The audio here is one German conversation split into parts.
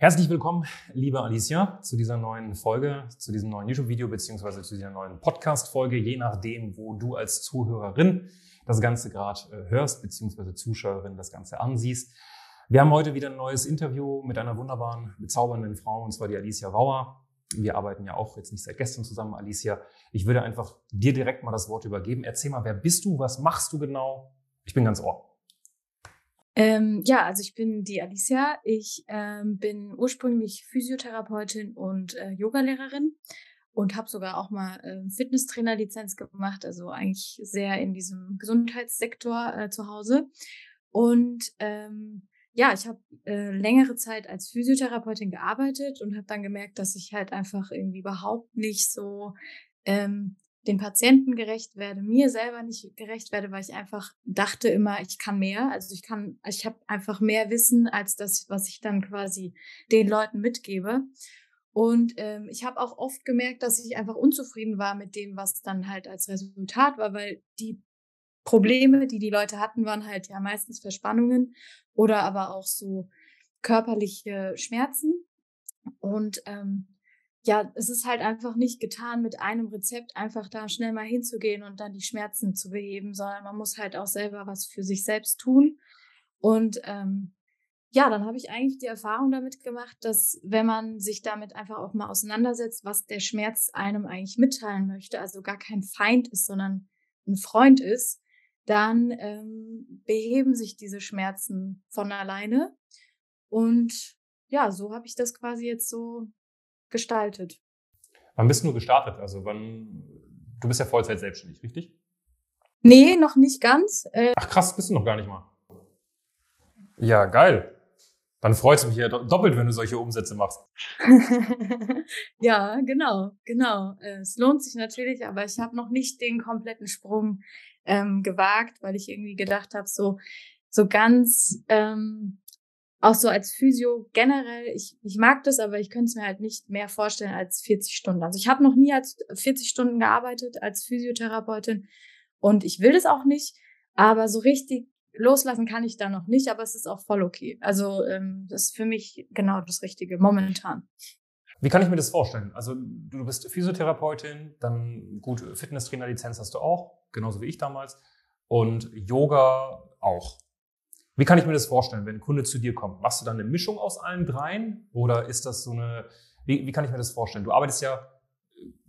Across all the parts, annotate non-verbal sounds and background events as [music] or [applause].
Herzlich willkommen, liebe Alicia, zu dieser neuen Folge, zu diesem neuen YouTube-Video beziehungsweise zu dieser neuen Podcast-Folge, je nachdem, wo du als Zuhörerin das Ganze gerade äh, hörst beziehungsweise Zuschauerin das Ganze ansiehst. Wir haben heute wieder ein neues Interview mit einer wunderbaren, bezaubernden Frau, und zwar die Alicia Rauer. Wir arbeiten ja auch jetzt nicht seit gestern zusammen, Alicia. Ich würde einfach dir direkt mal das Wort übergeben. Erzähl mal, wer bist du? Was machst du genau? Ich bin ganz ohr. Ähm, ja, also ich bin die Alicia. Ich ähm, bin ursprünglich Physiotherapeutin und äh, Yogalehrerin und habe sogar auch mal äh, Fitnesstrainerlizenz gemacht, also eigentlich sehr in diesem Gesundheitssektor äh, zu Hause. Und ähm, ja, ich habe äh, längere Zeit als Physiotherapeutin gearbeitet und habe dann gemerkt, dass ich halt einfach irgendwie überhaupt nicht so ähm, den Patienten gerecht werde, mir selber nicht gerecht werde, weil ich einfach dachte immer, ich kann mehr. Also ich kann, ich habe einfach mehr Wissen als das, was ich dann quasi den Leuten mitgebe. Und ähm, ich habe auch oft gemerkt, dass ich einfach unzufrieden war mit dem, was dann halt als Resultat war, weil die Probleme, die die Leute hatten, waren halt ja meistens Verspannungen oder aber auch so körperliche Schmerzen. Und ähm, ja, es ist halt einfach nicht getan, mit einem Rezept einfach da schnell mal hinzugehen und dann die Schmerzen zu beheben, sondern man muss halt auch selber was für sich selbst tun. Und ähm, ja, dann habe ich eigentlich die Erfahrung damit gemacht, dass wenn man sich damit einfach auch mal auseinandersetzt, was der Schmerz einem eigentlich mitteilen möchte, also gar kein Feind ist, sondern ein Freund ist, dann ähm, beheben sich diese Schmerzen von alleine. Und ja, so habe ich das quasi jetzt so gestaltet. Wann bist du gestartet? Also wann, du bist ja Vollzeit selbstständig, richtig? Nee, noch nicht ganz. Äh Ach krass, bist du noch gar nicht mal. Ja, geil. Dann freut es mich ja doppelt, wenn du solche Umsätze machst. [laughs] ja, genau, genau. Es lohnt sich natürlich, aber ich habe noch nicht den kompletten Sprung ähm, gewagt, weil ich irgendwie gedacht habe, so so ganz ähm, auch so als Physio generell, ich, ich mag das, aber ich könnte es mir halt nicht mehr vorstellen als 40 Stunden. Also ich habe noch nie als 40 Stunden gearbeitet als Physiotherapeutin und ich will das auch nicht, aber so richtig loslassen kann ich da noch nicht, aber es ist auch voll okay. Also ähm, das ist für mich genau das Richtige momentan. Wie kann ich mir das vorstellen? Also du bist Physiotherapeutin, dann gut, Fitnesstrainer-Lizenz hast du auch, genauso wie ich damals, und Yoga auch. Wie kann ich mir das vorstellen, wenn ein Kunde zu dir kommt? Machst du dann eine Mischung aus allen dreien? Oder ist das so eine, wie, wie kann ich mir das vorstellen? Du arbeitest ja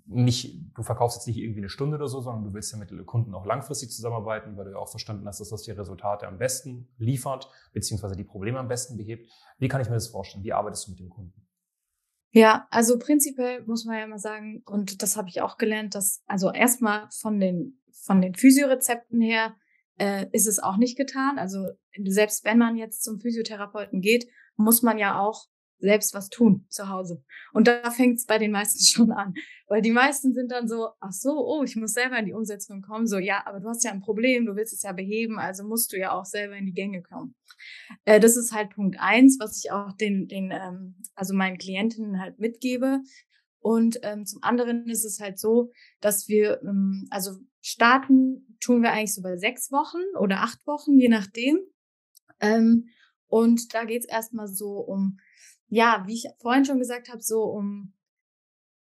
nicht, du verkaufst jetzt nicht irgendwie eine Stunde oder so, sondern du willst ja mit Kunden auch langfristig zusammenarbeiten, weil du ja auch verstanden hast, dass das die Resultate am besten liefert, beziehungsweise die Probleme am besten behebt. Wie kann ich mir das vorstellen? Wie arbeitest du mit dem Kunden? Ja, also prinzipiell muss man ja mal sagen, und das habe ich auch gelernt, dass, also erstmal von den, von den Physiorezepten her, äh, ist es auch nicht getan. Also selbst wenn man jetzt zum Physiotherapeuten geht, muss man ja auch selbst was tun zu Hause. Und da fängt es bei den meisten [laughs] schon an. Weil die meisten sind dann so, ach so, oh, ich muss selber in die Umsetzung kommen. So, ja, aber du hast ja ein Problem, du willst es ja beheben, also musst du ja auch selber in die Gänge kommen. Äh, das ist halt Punkt eins, was ich auch den, den ähm, also meinen Klientinnen halt mitgebe. Und ähm, zum anderen ist es halt so, dass wir, ähm, also starten tun wir eigentlich so bei sechs Wochen oder acht Wochen, je nachdem. Ähm, und da geht's erstmal so um, ja, wie ich vorhin schon gesagt habe, so um,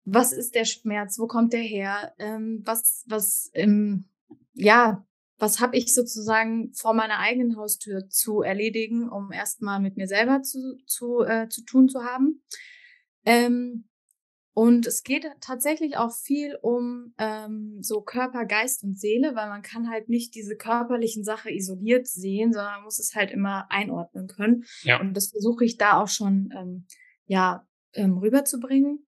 was ist der Schmerz, wo kommt der her, ähm, was, was, ähm, ja, was habe ich sozusagen vor meiner eigenen Haustür zu erledigen, um erstmal mit mir selber zu, zu, äh, zu tun zu haben. Ähm, und es geht tatsächlich auch viel um ähm, so Körper, Geist und Seele, weil man kann halt nicht diese körperlichen Sachen isoliert sehen, sondern man muss es halt immer einordnen können. Ja. Und das versuche ich da auch schon ähm, ja ähm, rüberzubringen.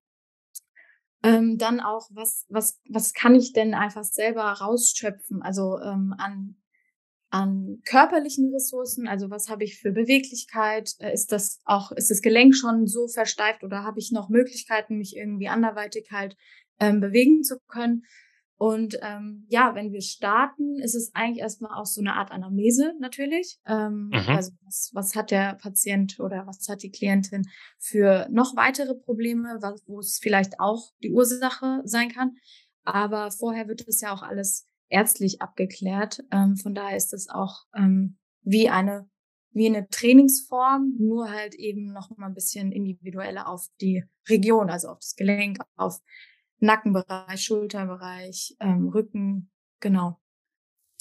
Ähm, dann auch, was, was, was kann ich denn einfach selber rausschöpfen? Also ähm, an an körperlichen Ressourcen, also was habe ich für Beweglichkeit, äh, ist das auch, ist das Gelenk schon so versteift oder habe ich noch Möglichkeiten, mich irgendwie anderweitig halt ähm, bewegen zu können? Und ähm, ja, wenn wir starten, ist es eigentlich erstmal auch so eine Art Anamnese natürlich. Ähm, mhm. Also was, was hat der Patient oder was hat die Klientin für noch weitere Probleme, was, wo es vielleicht auch die Ursache sein kann. Aber vorher wird es ja auch alles ärztlich abgeklärt. Ähm, von daher ist es auch ähm, wie eine wie eine Trainingsform, nur halt eben noch mal ein bisschen individueller auf die Region, also auf das Gelenk, auf Nackenbereich, Schulterbereich, ähm, Rücken, genau.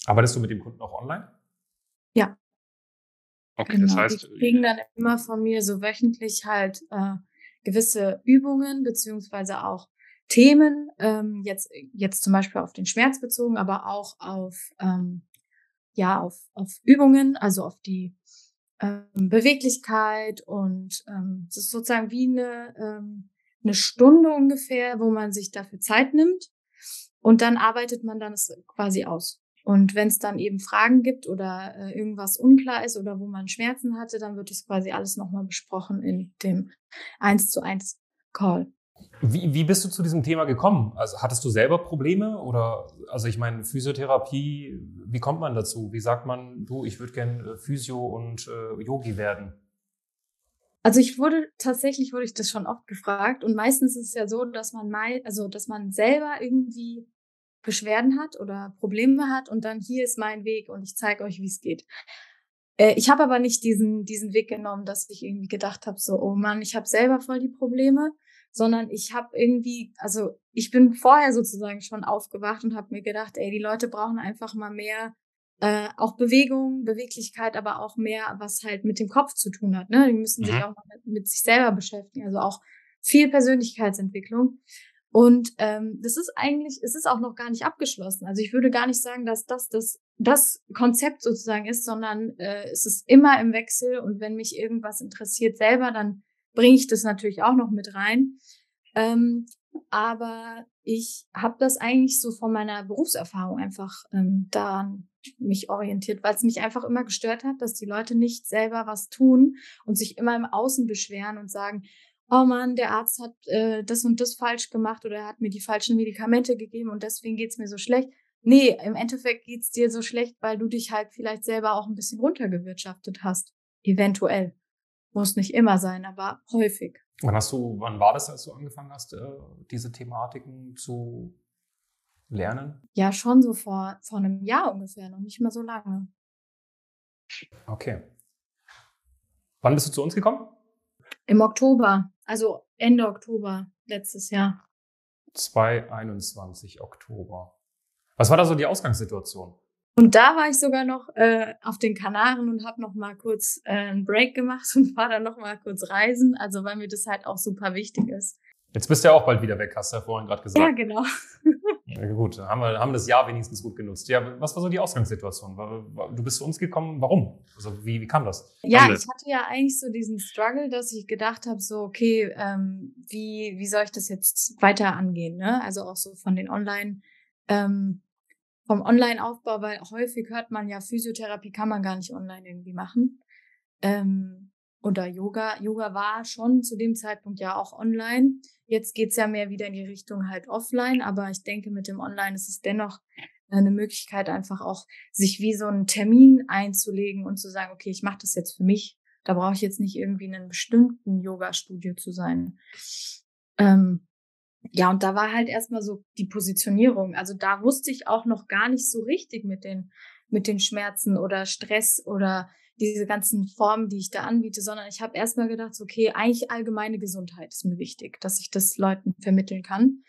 Arbeitest du mit dem Kunden auch online? Ja. Okay, genau. das heißt. Die kriegen dann immer von mir so wöchentlich halt äh, gewisse Übungen beziehungsweise auch Themen, ähm, jetzt, jetzt zum Beispiel auf den Schmerz bezogen, aber auch auf, ähm, ja, auf, auf Übungen, also auf die ähm, Beweglichkeit und ähm, es ist sozusagen wie eine, ähm, eine Stunde ungefähr, wo man sich dafür Zeit nimmt und dann arbeitet man dann es quasi aus. Und wenn es dann eben Fragen gibt oder äh, irgendwas unklar ist oder wo man Schmerzen hatte, dann wird es quasi alles nochmal besprochen in dem eins zu eins Call. Wie, wie bist du zu diesem Thema gekommen? Also hattest du selber Probleme oder also ich meine Physiotherapie, wie kommt man dazu? Wie sagt man, du, ich würde gern äh, Physio und äh, Yogi werden? Also ich wurde tatsächlich wurde ich das schon oft gefragt und meistens ist es ja so, dass man mal also dass man selber irgendwie Beschwerden hat oder Probleme hat und dann hier ist mein Weg und ich zeige euch, wie es geht. Äh, ich habe aber nicht diesen diesen Weg genommen, dass ich irgendwie gedacht habe so, oh Mann, ich habe selber voll die Probleme sondern ich habe irgendwie, also ich bin vorher sozusagen schon aufgewacht und habe mir gedacht, ey, die Leute brauchen einfach mal mehr äh, auch Bewegung, Beweglichkeit, aber auch mehr, was halt mit dem Kopf zu tun hat. Ne? Die müssen mhm. sich auch mit, mit sich selber beschäftigen, also auch viel Persönlichkeitsentwicklung. Und ähm, das ist eigentlich, es ist auch noch gar nicht abgeschlossen. Also ich würde gar nicht sagen, dass das das, das Konzept sozusagen ist, sondern äh, es ist immer im Wechsel. Und wenn mich irgendwas interessiert selber, dann bringe ich das natürlich auch noch mit rein. Ähm, aber ich habe das eigentlich so von meiner Berufserfahrung einfach ähm, daran mich orientiert, weil es mich einfach immer gestört hat, dass die Leute nicht selber was tun und sich immer im Außen beschweren und sagen, oh Mann, der Arzt hat äh, das und das falsch gemacht oder er hat mir die falschen Medikamente gegeben und deswegen geht's mir so schlecht. Nee, im Endeffekt geht's dir so schlecht, weil du dich halt vielleicht selber auch ein bisschen runtergewirtschaftet hast. Eventuell. Muss nicht immer sein, aber häufig. Wann hast du, wann war das, als du angefangen hast, äh, diese Thematiken zu lernen? Ja, schon so vor, vor einem Jahr ungefähr, noch nicht mal so lange. Okay. Wann bist du zu uns gekommen? Im Oktober, also Ende Oktober letztes Jahr. 2021 Oktober. Was war da so die Ausgangssituation? Und da war ich sogar noch äh, auf den Kanaren und habe noch mal kurz äh, einen Break gemacht [laughs] und war dann noch mal kurz reisen, also weil mir das halt auch super wichtig ist. Jetzt bist du ja auch bald wieder weg, hast du ja vorhin gerade gesagt. Ja, genau. [laughs] ja, gut, haben wir haben das Jahr wenigstens gut genutzt. Ja, was war so die Ausgangssituation? Du bist zu uns gekommen, warum? Also wie, wie kam das? Ja, ich hatte ja eigentlich so diesen Struggle, dass ich gedacht habe, so okay, ähm, wie wie soll ich das jetzt weiter angehen? Ne? Also auch so von den Online ähm, vom Online-Aufbau, weil häufig hört man ja, Physiotherapie kann man gar nicht online irgendwie machen. Ähm, oder Yoga. Yoga war schon zu dem Zeitpunkt ja auch online. Jetzt geht's ja mehr wieder in die Richtung halt offline, aber ich denke, mit dem Online ist es dennoch eine Möglichkeit, einfach auch sich wie so einen Termin einzulegen und zu sagen, okay, ich mache das jetzt für mich. Da brauche ich jetzt nicht irgendwie in einem bestimmten Yoga-Studio zu sein. Ähm, ja, und da war halt erstmal so die Positionierung. Also da wusste ich auch noch gar nicht so richtig mit den, mit den Schmerzen oder Stress oder diese ganzen Formen, die ich da anbiete, sondern ich habe erstmal gedacht, okay, eigentlich allgemeine Gesundheit ist mir wichtig, dass ich das Leuten vermitteln kann.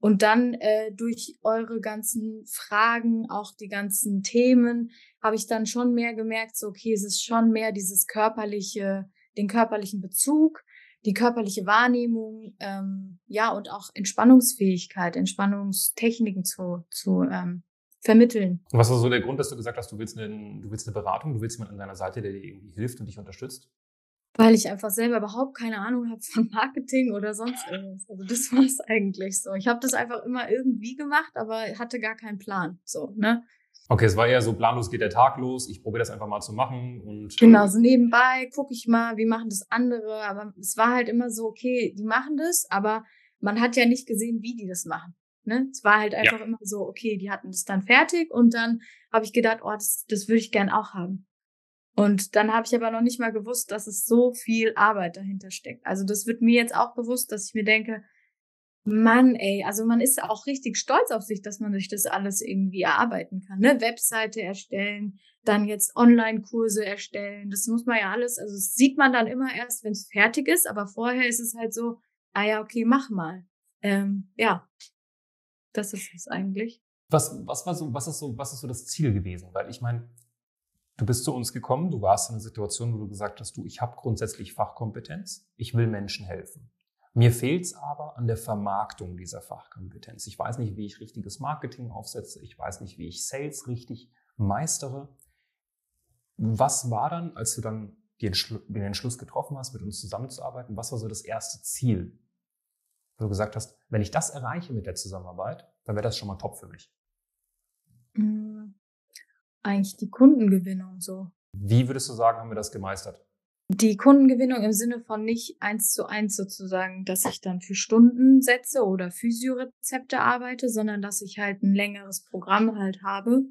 Und dann äh, durch eure ganzen Fragen, auch die ganzen Themen, habe ich dann schon mehr gemerkt, so okay, es ist schon mehr dieses körperliche, den körperlichen Bezug, die körperliche Wahrnehmung, ähm, ja, und auch Entspannungsfähigkeit, Entspannungstechniken zu, zu ähm, vermitteln. Und was war so der Grund, dass du gesagt hast, du willst, eine, du willst eine Beratung, du willst jemanden an deiner Seite, der dir irgendwie hilft und dich unterstützt? Weil ich einfach selber überhaupt keine Ahnung habe von Marketing oder sonst irgendwas. Also das war es [laughs] eigentlich so. Ich habe das einfach immer irgendwie gemacht, aber hatte gar keinen Plan. So, ne? Okay, es war eher so planlos geht der Tag los. Ich probiere das einfach mal zu machen und genau so nebenbei gucke ich mal, wie machen das andere. Aber es war halt immer so, okay, die machen das, aber man hat ja nicht gesehen, wie die das machen. Ne? Es war halt einfach ja. immer so, okay, die hatten das dann fertig und dann habe ich gedacht, oh, das, das würde ich gern auch haben. Und dann habe ich aber noch nicht mal gewusst, dass es so viel Arbeit dahinter steckt. Also das wird mir jetzt auch bewusst, dass ich mir denke, Mann, ey, also man ist auch richtig stolz auf sich, dass man sich das alles irgendwie erarbeiten kann. Ne? Webseite erstellen, dann jetzt Online-Kurse erstellen. Das muss man ja alles, also das sieht man dann immer erst, wenn es fertig ist, aber vorher ist es halt so, ah ja, okay, mach mal. Ähm, ja, das ist es eigentlich. Was, was war so, was ist so, was ist so das Ziel gewesen? Weil ich meine, du bist zu uns gekommen, du warst in einer Situation, wo du gesagt hast, du, ich habe grundsätzlich Fachkompetenz, ich will Menschen helfen. Mir fehlt es aber an der Vermarktung dieser Fachkompetenz. Ich weiß nicht, wie ich richtiges Marketing aufsetze. Ich weiß nicht, wie ich Sales richtig meistere. Was war dann, als du dann den Entschluss getroffen hast, mit uns zusammenzuarbeiten, was war so das erste Ziel? Wo du gesagt hast, wenn ich das erreiche mit der Zusammenarbeit, dann wäre das schon mal top für mich. Hm, eigentlich die Kundengewinnung so. Wie würdest du sagen, haben wir das gemeistert? Die Kundengewinnung im Sinne von nicht eins zu eins sozusagen, dass ich dann für Stundensätze oder Physiorezepte arbeite, sondern dass ich halt ein längeres Programm halt habe.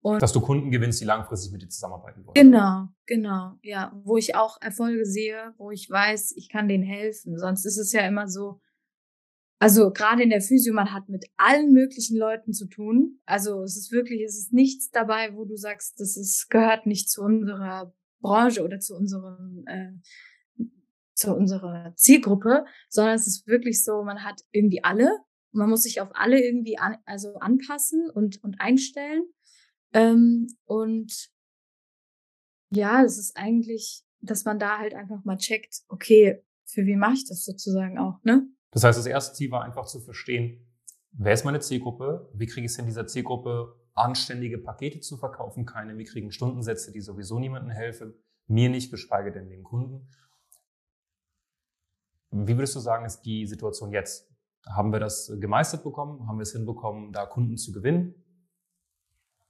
Und dass du Kunden gewinnst, die langfristig mit dir zusammenarbeiten wollen. Genau, genau, ja. Wo ich auch Erfolge sehe, wo ich weiß, ich kann denen helfen. Sonst ist es ja immer so, also gerade in der Physio, man hat mit allen möglichen Leuten zu tun. Also es ist wirklich, es ist nichts dabei, wo du sagst, das ist, gehört nicht zu unserer Branche oder zu unserem äh, zu unserer Zielgruppe, sondern es ist wirklich so, man hat irgendwie alle, man muss sich auf alle irgendwie an, also anpassen und und einstellen. Ähm, und ja, es ist eigentlich, dass man da halt einfach mal checkt, okay, für wie mache ich das sozusagen auch, ne? Das heißt, das erste Ziel war einfach zu verstehen, wer ist meine Zielgruppe, wie kriege ich es in dieser Zielgruppe anständige Pakete zu verkaufen, keine mickrigen Stundensätze, die sowieso niemandem helfen, mir nicht, geschweige denn dem Kunden. Wie würdest du sagen, ist die Situation jetzt? Haben wir das gemeistert bekommen? Haben wir es hinbekommen, da Kunden zu gewinnen?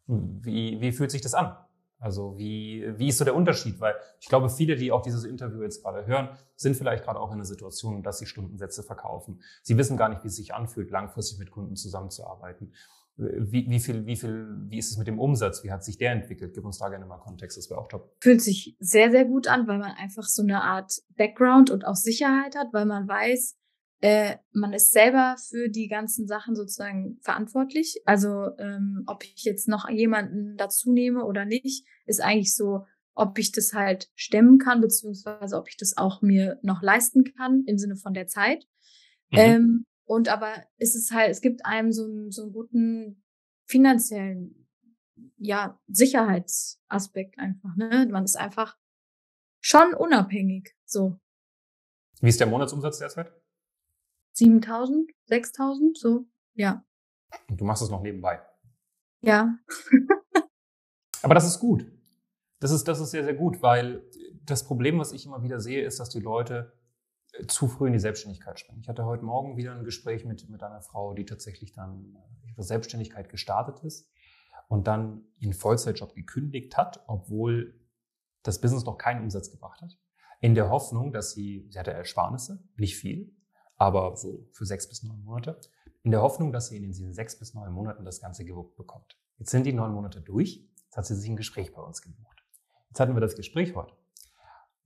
Wie, wie fühlt sich das an? Also wie, wie ist so der Unterschied? Weil ich glaube, viele, die auch dieses Interview jetzt gerade hören, sind vielleicht gerade auch in einer Situation, dass sie Stundensätze verkaufen. Sie wissen gar nicht, wie es sich anfühlt, langfristig mit Kunden zusammenzuarbeiten. Wie, wie viel, wie viel, wie ist es mit dem Umsatz? Wie hat sich der entwickelt? Gib uns da gerne mal Kontext, das wäre auch top. Fühlt sich sehr, sehr gut an, weil man einfach so eine Art Background und auch Sicherheit hat, weil man weiß, äh, man ist selber für die ganzen Sachen sozusagen verantwortlich. Also ähm, ob ich jetzt noch jemanden dazu nehme oder nicht, ist eigentlich so, ob ich das halt stemmen kann, beziehungsweise ob ich das auch mir noch leisten kann im Sinne von der Zeit. Mhm. Ähm, und aber ist es halt, es gibt einem so einen, so einen guten finanziellen, ja, Sicherheitsaspekt einfach, ne? Man ist einfach schon unabhängig, so. Wie ist der Monatsumsatz derzeit? 7000, 6000, so, ja. Und du machst es noch nebenbei? Ja. [laughs] aber das ist gut. Das ist, das ist sehr, sehr gut, weil das Problem, was ich immer wieder sehe, ist, dass die Leute zu früh in die Selbstständigkeit springen. Ich hatte heute Morgen wieder ein Gespräch mit, mit einer Frau, die tatsächlich dann ihre Selbstständigkeit gestartet ist und dann ihren Vollzeitjob gekündigt hat, obwohl das Business noch keinen Umsatz gebracht hat. In der Hoffnung, dass sie, sie hatte Ersparnisse, nicht viel, aber so für sechs bis neun Monate, in der Hoffnung, dass sie in diesen sechs bis neun Monaten das Ganze gewuppt bekommt. Jetzt sind die neun Monate durch, jetzt hat sie sich ein Gespräch bei uns gebucht. Jetzt hatten wir das Gespräch heute.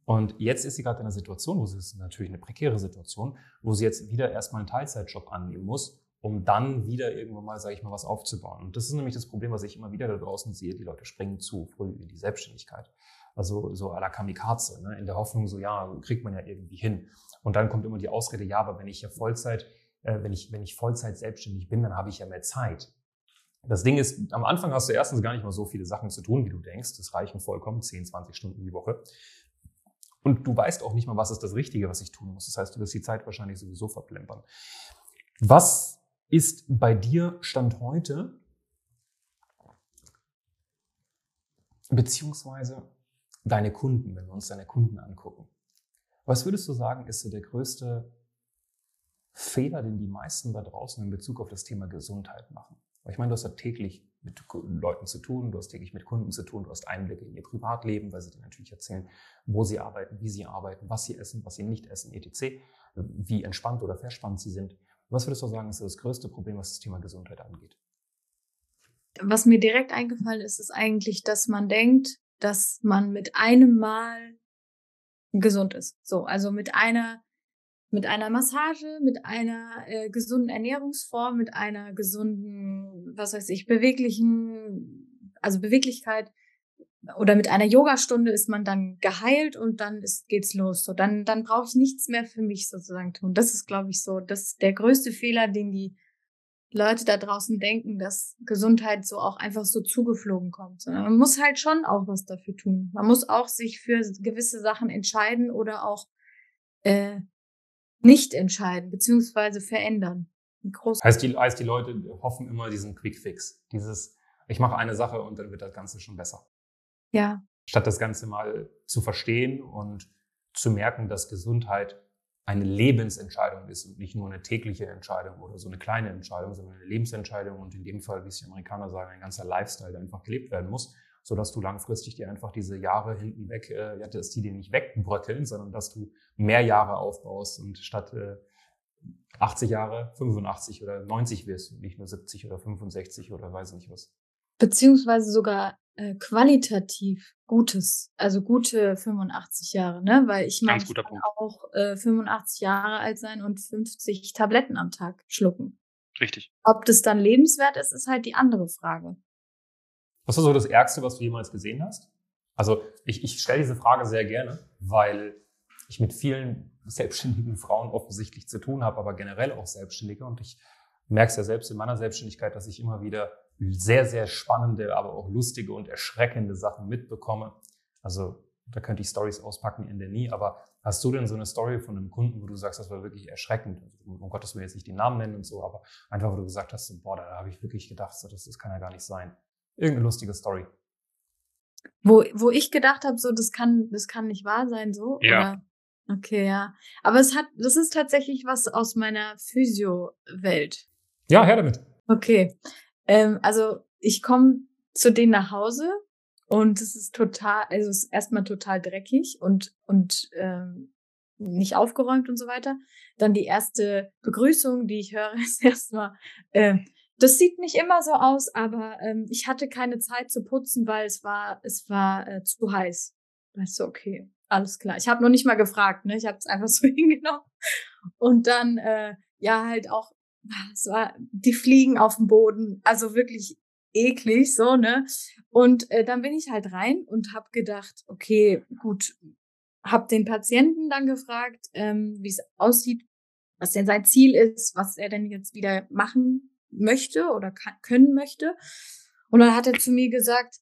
Und jetzt ist sie gerade in einer Situation, wo sie ist natürlich eine prekäre Situation, wo sie jetzt wieder erstmal einen Teilzeitjob annehmen muss, um dann wieder irgendwann mal, sage ich mal, was aufzubauen. Und das ist nämlich das Problem, was ich immer wieder da draußen sehe. Die Leute springen zu früh in die Selbstständigkeit. Also so à la Kamikaze, ne? in der Hoffnung, so ja, kriegt man ja irgendwie hin. Und dann kommt immer die Ausrede, ja, aber wenn ich ja Vollzeit, äh, wenn ich, wenn ich Vollzeit selbstständig bin, dann habe ich ja mehr Zeit. Das Ding ist, am Anfang hast du erstens gar nicht mal so viele Sachen zu tun, wie du denkst. Das reichen vollkommen 10, 20 Stunden die Woche. Und du weißt auch nicht mal, was ist das Richtige, was ich tun muss. Das heißt, du wirst die Zeit wahrscheinlich sowieso verplempern. Was ist bei dir Stand heute? Beziehungsweise deine Kunden, wenn wir uns deine Kunden angucken. Was würdest du sagen, ist so der größte Fehler, den die meisten da draußen in Bezug auf das Thema Gesundheit machen? Weil ich meine, du hast ja täglich mit Leuten zu tun, du hast täglich mit Kunden zu tun, du hast Einblicke in ihr Privatleben, weil sie dir natürlich erzählen, wo sie arbeiten, wie sie arbeiten, was sie essen, was sie nicht essen, etc., wie entspannt oder verspannt sie sind. Was würdest du sagen, ist das größte Problem, was das Thema Gesundheit angeht? Was mir direkt eingefallen ist, ist eigentlich, dass man denkt, dass man mit einem Mal gesund ist. So, also mit einer mit einer Massage, mit einer äh, gesunden Ernährungsform, mit einer gesunden, was weiß ich, beweglichen, also Beweglichkeit oder mit einer Yogastunde ist man dann geheilt und dann ist, geht's los. So, dann, dann brauche ich nichts mehr für mich sozusagen tun. Das ist, glaube ich, so, das ist der größte Fehler, den die Leute da draußen denken, dass Gesundheit so auch einfach so zugeflogen kommt. Sondern man muss halt schon auch was dafür tun. Man muss auch sich für gewisse Sachen entscheiden oder auch äh, nicht entscheiden, beziehungsweise verändern. Heißt die, heißt, die Leute hoffen immer diesen Quick Fix. Dieses, ich mache eine Sache und dann wird das Ganze schon besser. Ja. Statt das Ganze mal zu verstehen und zu merken, dass Gesundheit eine Lebensentscheidung ist und nicht nur eine tägliche Entscheidung oder so eine kleine Entscheidung, sondern eine Lebensentscheidung und in dem Fall, wie es die Amerikaner sagen, ein ganzer Lifestyle, der einfach gelebt werden muss, sodass du langfristig dir einfach diese Jahre hinten weg, äh, ja, dass die dir nicht wegbröckeln, sondern dass du mehr Jahre aufbaust und statt äh, 80 Jahre 85 oder 90 wirst und nicht nur 70 oder 65 oder weiß nicht was. Beziehungsweise sogar äh, qualitativ Gutes, also gute 85 Jahre, ne? Weil ich meine, ich kann auch äh, 85 Jahre alt sein und 50 Tabletten am Tag schlucken. Richtig. Ob das dann lebenswert ist, ist halt die andere Frage. Was war so das Ärgste, was du jemals gesehen hast? Also ich, ich stelle diese Frage sehr gerne, weil ich mit vielen selbstständigen Frauen offensichtlich zu tun habe, aber generell auch Selbstständige. Und ich merke es ja selbst in meiner Selbstständigkeit, dass ich immer wieder sehr, sehr spannende, aber auch lustige und erschreckende Sachen mitbekomme. Also da könnte ich Stories auspacken in der nie, aber hast du denn so eine Story von einem Kunden, wo du sagst, das war wirklich erschreckend? Also, um Gottes Willen jetzt nicht den Namen nennen und so, aber einfach, wo du gesagt hast, boah, da habe ich wirklich gedacht, das, das kann ja gar nicht sein. Irgendeine lustige Story. Wo, wo ich gedacht habe, so, das kann, das kann nicht wahr sein, so? Ja. Oder? Okay, ja. Aber es hat, das ist tatsächlich was aus meiner Physio-Welt. Ja, her damit. Okay. Ähm, also ich komme zu denen nach Hause und es ist total, also es ist erstmal total dreckig und, und ähm, nicht aufgeräumt und so weiter. Dann die erste Begrüßung, die ich höre, [laughs] ist erstmal, äh, das sieht nicht immer so aus, aber ähm, ich hatte keine Zeit zu putzen, weil es war, es war äh, zu heiß. Weißt du, okay, alles klar. Ich habe noch nicht mal gefragt, ne? Ich habe es einfach [laughs] so hingenommen. Und dann, äh, ja, halt auch es war die Fliegen auf dem Boden, also wirklich eklig so, ne? Und äh, dann bin ich halt rein und habe gedacht, okay, gut, habe den Patienten dann gefragt, ähm, wie es aussieht, was denn sein Ziel ist, was er denn jetzt wieder machen möchte oder kann, können möchte. Und dann hat er zu mir gesagt,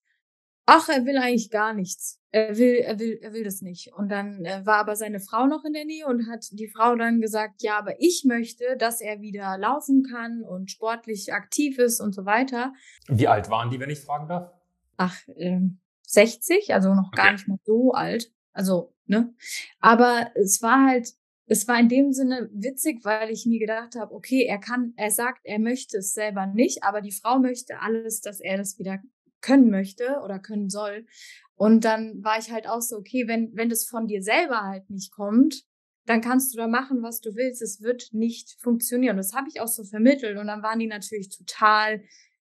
ach, er will eigentlich gar nichts. Er will, er will, er will das nicht. Und dann äh, war aber seine Frau noch in der Nähe und hat die Frau dann gesagt, ja, aber ich möchte, dass er wieder laufen kann und sportlich aktiv ist und so weiter. Wie alt waren die, wenn ich fragen darf? Ach, ähm, 60, also noch okay. gar nicht mehr so alt. Also, ne? Aber es war halt, es war in dem Sinne witzig, weil ich mir gedacht habe, okay, er kann, er sagt, er möchte es selber nicht, aber die Frau möchte alles, dass er das wieder können möchte oder können soll. Und dann war ich halt auch so, okay, wenn, wenn das von dir selber halt nicht kommt, dann kannst du da machen, was du willst. Es wird nicht funktionieren. Das habe ich auch so vermittelt. Und dann waren die natürlich total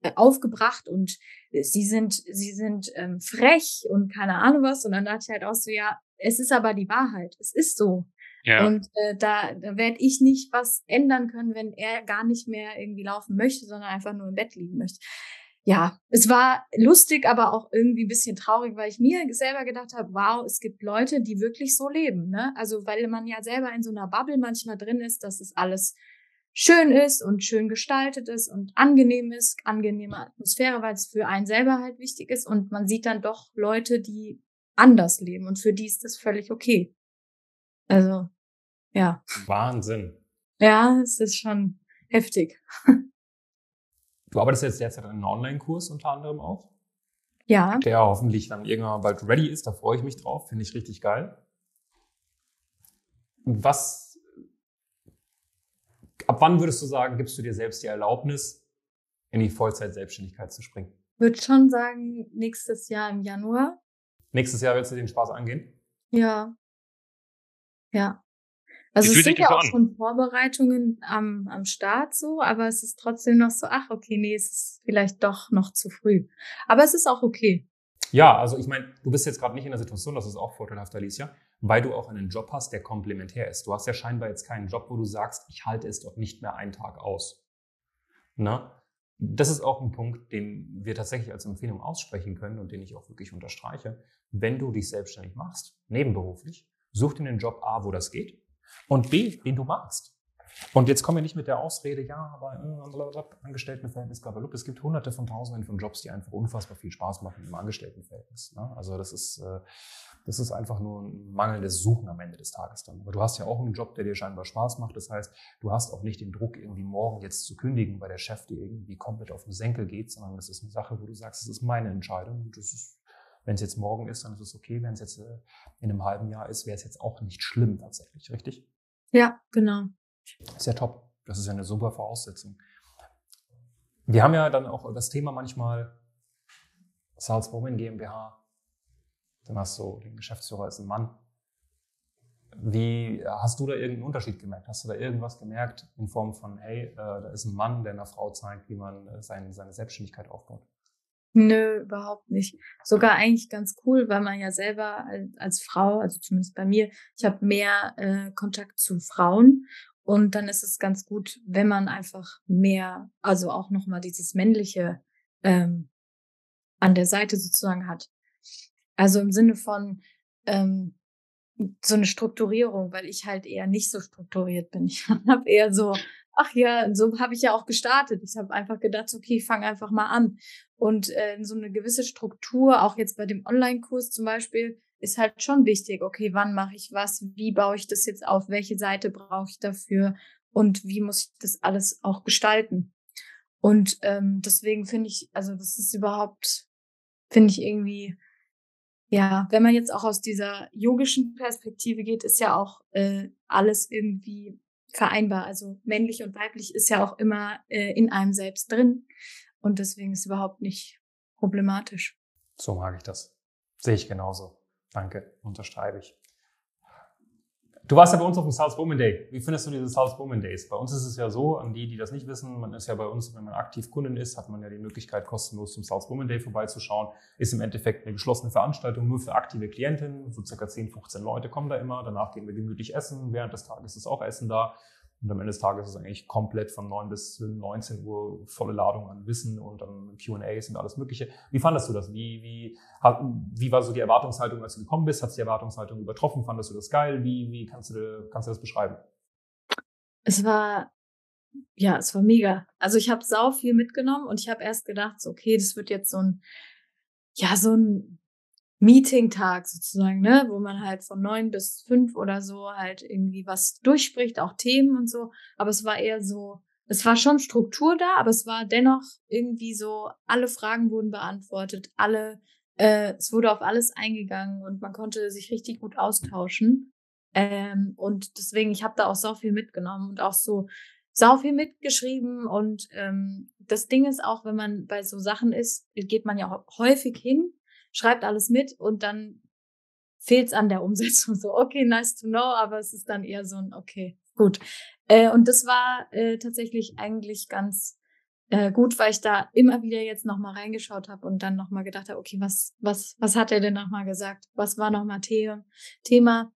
äh, aufgebracht und äh, sie sind, sie sind ähm, frech und keine Ahnung was. Und dann dachte ich halt auch so, ja, es ist aber die Wahrheit. Es ist so. Ja. Und äh, da, da werde ich nicht was ändern können, wenn er gar nicht mehr irgendwie laufen möchte, sondern einfach nur im Bett liegen möchte ja, es war lustig, aber auch irgendwie ein bisschen traurig, weil ich mir selber gedacht habe, wow, es gibt Leute, die wirklich so leben. Ne? Also weil man ja selber in so einer Bubble manchmal drin ist, dass es alles schön ist und schön gestaltet ist und angenehm ist, angenehme Atmosphäre, weil es für einen selber halt wichtig ist. Und man sieht dann doch Leute, die anders leben und für die ist das völlig okay. Also, ja. Wahnsinn. Ja, es ist schon heftig. Du arbeitest jetzt derzeit an einem Online-Kurs unter anderem auch. Ja. Der hoffentlich dann irgendwann bald ready ist. Da freue ich mich drauf. Finde ich richtig geil. Was, ab wann würdest du sagen, gibst du dir selbst die Erlaubnis, in die Vollzeit-Selbstständigkeit zu springen? Würde schon sagen, nächstes Jahr im Januar. Nächstes Jahr willst du den Spaß angehen? Ja. Ja. Also es sind ja auch schon Vorbereitungen am, am Start so, aber es ist trotzdem noch so, ach okay, nee, es ist vielleicht doch noch zu früh. Aber es ist auch okay. Ja, also ich meine, du bist jetzt gerade nicht in der Situation, das ist auch vorteilhaft, Alicia, weil du auch einen Job hast, der komplementär ist. Du hast ja scheinbar jetzt keinen Job, wo du sagst, ich halte es dort nicht mehr einen Tag aus. Na? Das ist auch ein Punkt, den wir tatsächlich als Empfehlung aussprechen können und den ich auch wirklich unterstreiche. Wenn du dich selbstständig machst, nebenberuflich, such dir einen Job A, wo das geht und B, den du magst. Und jetzt kommen wir nicht mit der Ausrede, ja, aber äh, Angestelltenverhältnis, blablabla. Es gibt hunderte von Tausenden von Jobs, die einfach unfassbar viel Spaß machen im Angestelltenverhältnis. Ne? Also das ist, äh, das ist einfach nur ein mangelndes Suchen am Ende des Tages dann. Aber du hast ja auch einen Job, der dir scheinbar Spaß macht. Das heißt, du hast auch nicht den Druck, irgendwie morgen jetzt zu kündigen, weil der Chef dir irgendwie komplett auf den Senkel geht, sondern das ist eine Sache, wo du sagst, das ist meine Entscheidung und das ist wenn es jetzt morgen ist, dann ist es okay. Wenn es jetzt äh, in einem halben Jahr ist, wäre es jetzt auch nicht schlimm tatsächlich, richtig? Ja, genau. Ist ja top. Das ist ja eine super Voraussetzung. Wir haben ja dann auch das Thema manchmal Salzburgen GmbH. Dann hast du den Geschäftsführer als ein Mann. Wie hast du da irgendeinen Unterschied gemerkt? Hast du da irgendwas gemerkt in Form von, hey, äh, da ist ein Mann, der einer Frau zeigt, wie man äh, seine Selbstständigkeit aufbaut? Nö, überhaupt nicht. Sogar eigentlich ganz cool, weil man ja selber als Frau, also zumindest bei mir, ich habe mehr äh, Kontakt zu Frauen und dann ist es ganz gut, wenn man einfach mehr, also auch nochmal dieses männliche ähm, an der Seite sozusagen hat. Also im Sinne von ähm, so eine Strukturierung, weil ich halt eher nicht so strukturiert bin. [laughs] Ich habe eher so, ach ja, so habe ich ja auch gestartet. Ich habe einfach gedacht, okay, ich fange einfach mal an. Und äh, so eine gewisse Struktur, auch jetzt bei dem Online-Kurs zum Beispiel, ist halt schon wichtig. Okay, wann mache ich was? Wie baue ich das jetzt auf? Welche Seite brauche ich dafür? Und wie muss ich das alles auch gestalten? Und ähm, deswegen finde ich, also das ist überhaupt, finde ich irgendwie, ja, wenn man jetzt auch aus dieser yogischen Perspektive geht, ist ja auch äh, alles irgendwie vereinbar. Also männlich und weiblich ist ja auch immer äh, in einem selbst drin. Und deswegen ist es überhaupt nicht problematisch. So mag ich das. Sehe ich genauso. Danke, unterschreibe ich. Du warst ja bei uns auf dem South Women Day. Wie findest du diese South Women Days? Bei uns ist es ja so, an die, die das nicht wissen, man ist ja bei uns, wenn man aktiv Kundin ist, hat man ja die Möglichkeit, kostenlos zum South Women Day vorbeizuschauen. Ist im Endeffekt eine geschlossene Veranstaltung nur für aktive Klientinnen. So circa 10, 15 Leute kommen da immer. Danach gehen wir gemütlich essen. Während des Tages ist auch Essen da. Und am Ende des Tages ist es eigentlich komplett von 9 bis 19 Uhr volle Ladung an Wissen und dann Q&As und alles Mögliche. Wie fandest du das? Wie, wie, wie war so die Erwartungshaltung, als du gekommen bist? Hat die Erwartungshaltung übertroffen? Fandest du das geil? Wie, wie kannst, du, kannst du das beschreiben? Es war, ja, es war mega. Also ich habe sau viel mitgenommen und ich habe erst gedacht, so, okay, das wird jetzt so ein, ja, so ein Meeting-Tag sozusagen, ne, wo man halt von neun bis fünf oder so halt irgendwie was durchspricht, auch Themen und so. Aber es war eher so, es war schon Struktur da, aber es war dennoch irgendwie so, alle Fragen wurden beantwortet, alle, äh, es wurde auf alles eingegangen und man konnte sich richtig gut austauschen. Ähm, und deswegen, ich habe da auch so viel mitgenommen und auch so sau viel mitgeschrieben. Und ähm, das Ding ist auch, wenn man bei so Sachen ist, geht man ja häufig hin schreibt alles mit und dann fehlt es an der Umsetzung. [laughs] So, okay, nice to know, aber es ist dann eher so ein, okay, gut. Äh, und das war äh, tatsächlich eigentlich ganz äh, gut, weil ich da immer wieder jetzt nochmal reingeschaut habe und dann nochmal gedacht habe, okay, was, was, was hat er denn nochmal gesagt? Was war nochmal The Thema?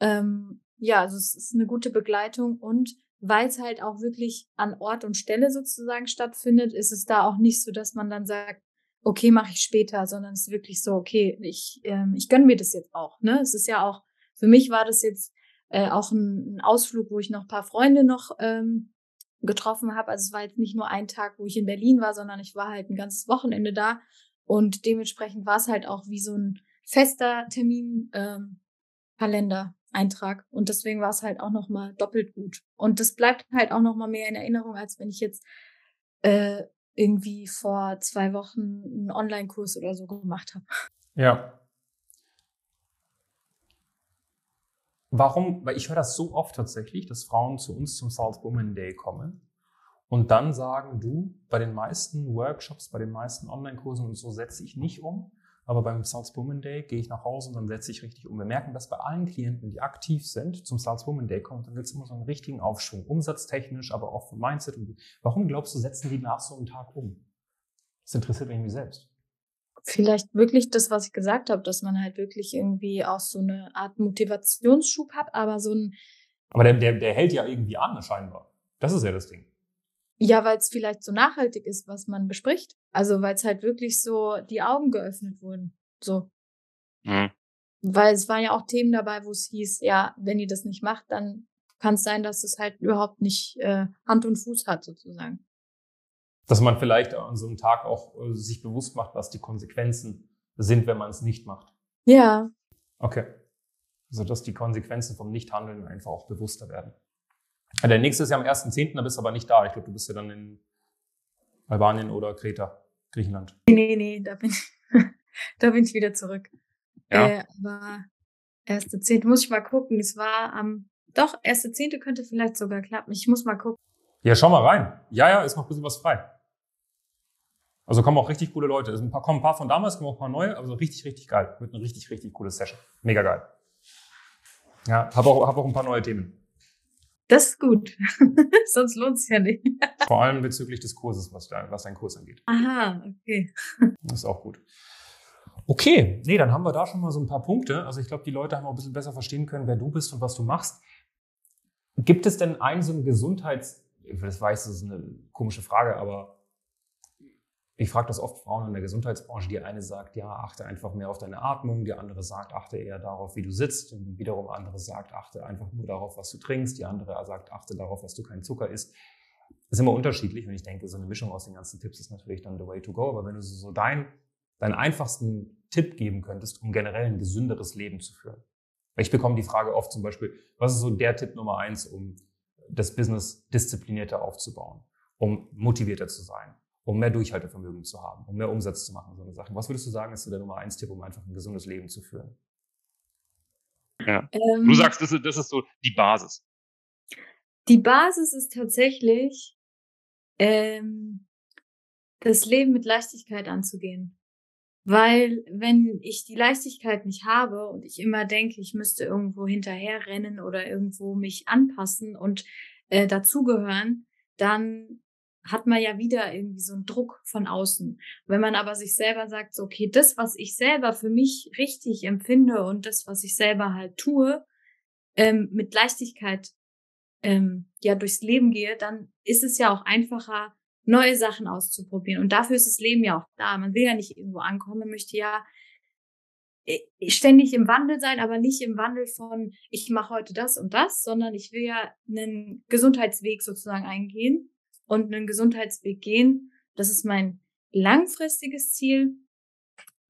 Ähm, ja, also es ist eine gute Begleitung und weil es halt auch wirklich an Ort und Stelle sozusagen stattfindet, ist es da auch nicht so, dass man dann sagt, okay, mache ich später, sondern es ist wirklich so, okay, ich, ähm, ich gönne mir das jetzt auch. Ne? Es ist ja auch, für mich war das jetzt äh, auch ein, ein Ausflug, wo ich noch ein paar Freunde noch ähm, getroffen habe. Also es war jetzt nicht nur ein Tag, wo ich in Berlin war, sondern ich war halt ein ganzes Wochenende da. Und dementsprechend war es halt auch wie so ein fester Termin, ähm, Kalender. Eintrag und deswegen war es halt auch noch mal doppelt gut und das bleibt halt auch noch mal mehr in Erinnerung als wenn ich jetzt äh, irgendwie vor zwei Wochen einen Online-Kurs oder so gemacht habe. Ja. Warum? Weil ich höre das so oft tatsächlich, dass Frauen zu uns zum South Women Day kommen und dann sagen, du, bei den meisten Workshops, bei den meisten Online-Kursen und so setze ich nicht um, aber beim Woman Day gehe ich nach Hause und dann setze ich richtig um. Wir merken das bei allen Klienten, die aktiv sind, zum Woman Day kommen, dann gibt es immer so einen richtigen Aufschwung, umsatztechnisch, aber auch vom Mindset. Warum glaubst du, setzen die nach so einem Tag um? Das interessiert mich irgendwie selbst. Vielleicht wirklich das, was ich gesagt habe, dass man halt wirklich irgendwie auch so eine Art Motivationsschub hat, aber so ein. Aber der, der, der hält ja irgendwie an, scheinbar. Das ist ja das Ding. Ja, weil es vielleicht so nachhaltig ist, was man bespricht. Also weil es halt wirklich so die Augen geöffnet wurden. So. Mhm. Weil es waren ja auch Themen dabei, wo es hieß, ja, wenn ihr das nicht macht, dann kann es sein, dass es halt überhaupt nicht äh, Hand und Fuß hat, sozusagen. Dass man vielleicht an so einem Tag auch äh, sich bewusst macht, was die Konsequenzen sind, wenn man es nicht macht. Ja. Okay. Also dass die Konsequenzen vom Nichthandeln einfach auch bewusster werden. Der nächste ist ja am 1.10., da bist du aber nicht da. Ich glaube, du bist ja dann in Albanien oder Kreta, Griechenland. Nee, nee, da bin ich, [laughs] da bin ich wieder zurück. Ja. Äh, aber 1.10. muss ich mal gucken. Es war am, doch, 1.10. könnte vielleicht sogar klappen. Ich muss mal gucken. Ja, schau mal rein. Ja, ja, ist noch ein bisschen was frei. Also kommen auch richtig coole Leute. Es paar, kommen ein paar von damals, kommen auch ein paar neue, also richtig, richtig geil. Wird eine richtig, richtig coole Session. Mega geil. Ja, habe auch, hab auch ein paar neue Themen. Das ist gut. [laughs] Sonst lohnt es ja nicht. Vor allem bezüglich des Kurses, was, da, was dein Kurs angeht. Aha, okay. Das ist auch gut. Okay, nee, dann haben wir da schon mal so ein paar Punkte. Also ich glaube, die Leute haben auch ein bisschen besser verstehen können, wer du bist und was du machst. Gibt es denn einen so einen Gesundheits... Das weiß, das ist eine komische Frage, aber ich frage das oft Frauen in der Gesundheitsbranche. Die eine sagt, ja, achte einfach mehr auf deine Atmung. Die andere sagt, achte eher darauf, wie du sitzt. Und wiederum andere sagt, achte einfach nur darauf, was du trinkst. Die andere sagt, achte darauf, dass du keinen Zucker isst. Das ist immer unterschiedlich. Und ich denke, so eine Mischung aus den ganzen Tipps ist natürlich dann the way to go. Aber wenn du so deinen, deinen einfachsten Tipp geben könntest, um generell ein gesünderes Leben zu führen. Ich bekomme die Frage oft zum Beispiel, was ist so der Tipp Nummer eins, um das Business disziplinierter aufzubauen, um motivierter zu sein, um mehr Durchhaltevermögen zu haben, um mehr Umsatz zu machen, so eine Sachen. Was würdest du sagen, ist so der Nummer eins Tipp, um einfach ein gesundes Leben zu führen? Ja. Ähm, du sagst, das ist, das ist so die Basis. Die Basis ist tatsächlich, ähm, das Leben mit Leichtigkeit anzugehen. Weil wenn ich die Leichtigkeit nicht habe und ich immer denke, ich müsste irgendwo hinterherrennen oder irgendwo mich anpassen und äh, dazugehören, dann hat man ja wieder irgendwie so einen Druck von außen. Wenn man aber sich selber sagt, so, okay, das, was ich selber für mich richtig empfinde und das, was ich selber halt tue, ähm, mit Leichtigkeit ähm, ja durchs Leben gehe, dann ist es ja auch einfacher, neue Sachen auszuprobieren. Und dafür ist das Leben ja auch da. Man will ja nicht irgendwo ankommen, man möchte ja äh, ständig im Wandel sein, aber nicht im Wandel von, ich mache heute das und das, sondern ich will ja einen Gesundheitsweg sozusagen eingehen und einen Gesundheitsweg gehen. Das ist mein langfristiges Ziel.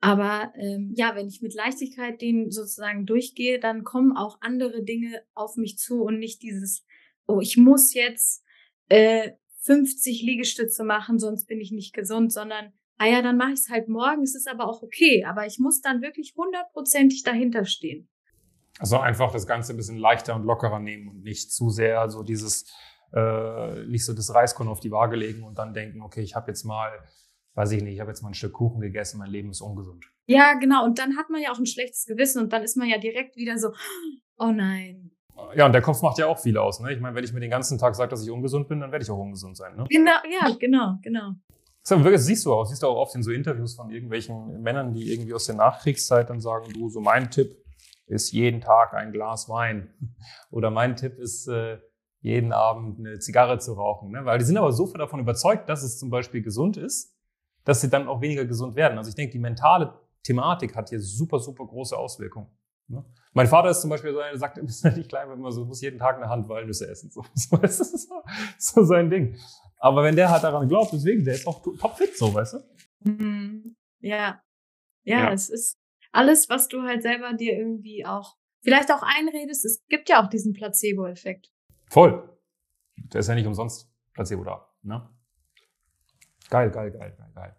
Aber ähm, ja, wenn ich mit Leichtigkeit den sozusagen durchgehe, dann kommen auch andere Dinge auf mich zu und nicht dieses, oh, ich muss jetzt äh, 50 Liegestütze machen, sonst bin ich nicht gesund, sondern, ah ja, dann mache ich es halt morgen, es ist aber auch okay. Aber ich muss dann wirklich hundertprozentig dahinter stehen. Also einfach das Ganze ein bisschen leichter und lockerer nehmen und nicht zu sehr so dieses, äh, nicht so das Reiskorn auf die Waage legen und dann denken, okay, ich habe jetzt mal, weiß ich nicht, ich habe jetzt mal ein Stück Kuchen gegessen, mein Leben ist ungesund. Ja, genau. Und dann hat man ja auch ein schlechtes Gewissen und dann ist man ja direkt wieder so, oh nein. Ja, und der Kopf macht ja auch viel aus. Ne? Ich meine, wenn ich mir den ganzen Tag sage, dass ich ungesund bin, dann werde ich auch ungesund sein. Ne? Genau, ja, genau, genau. Das wirklich, siehst du auch, siehst du auch oft in so Interviews von irgendwelchen Männern, die irgendwie aus der Nachkriegszeit dann sagen, du, so mein Tipp ist jeden Tag ein Glas Wein. [laughs] Oder mein Tipp ist, äh, jeden Abend eine Zigarre zu rauchen. Ne? Weil die sind aber so davon überzeugt, dass es zum Beispiel gesund ist, dass sie dann auch weniger gesund werden. Also ich denke, die mentale Thematik hat hier super, super große Auswirkungen. Ne? Mein Vater ist zum Beispiel so, er sagt, [laughs] ist nicht klein, wenn man so muss jeden Tag eine Hand Walnüsse essen. So, [laughs] so, das ist so, so sein Ding. Aber wenn der halt daran glaubt, deswegen, der ist auch topfit, so, weißt du? Mhm. Ja. ja. Ja, es ist alles, was du halt selber dir irgendwie auch vielleicht auch einredest. Es gibt ja auch diesen Placebo-Effekt. Voll. Der ist ja nicht umsonst Placebo da. Ne? Geil, geil, geil, geil, geil.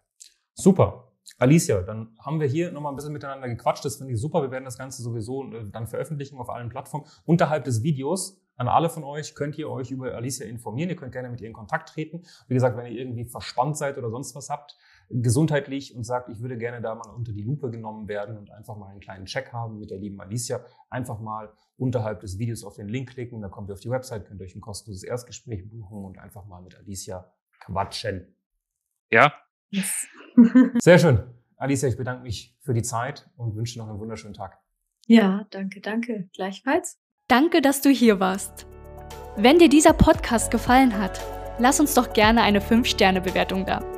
Super. Alicia, dann haben wir hier nochmal ein bisschen miteinander gequatscht. Das finde ich super. Wir werden das Ganze sowieso äh, dann veröffentlichen auf allen Plattformen. Unterhalb des Videos an alle von euch, könnt ihr euch über Alicia informieren. Ihr könnt gerne mit ihr in Kontakt treten. Wie gesagt, wenn ihr irgendwie verspannt seid oder sonst was habt, gesundheitlich und sagt, ich würde gerne da mal unter die Lupe genommen werden und einfach mal einen kleinen Check haben mit der lieben Alicia, einfach mal unterhalb des Videos auf den Link klicken, da kommt ihr auf die Website, könnt euch ein kostenloses Erstgespräch buchen und einfach mal mit Alicia quatschen. Ja. [laughs] [laughs] Sehr schön. Alicia, ich bedanke mich für die Zeit und wünsche noch einen wunderschönen Tag. Ja, danke, danke. Gleichfalls. Danke, dass du hier warst. Wenn dir dieser Podcast gefallen hat, lass uns doch gerne eine 5-Sterne-Bewertung da.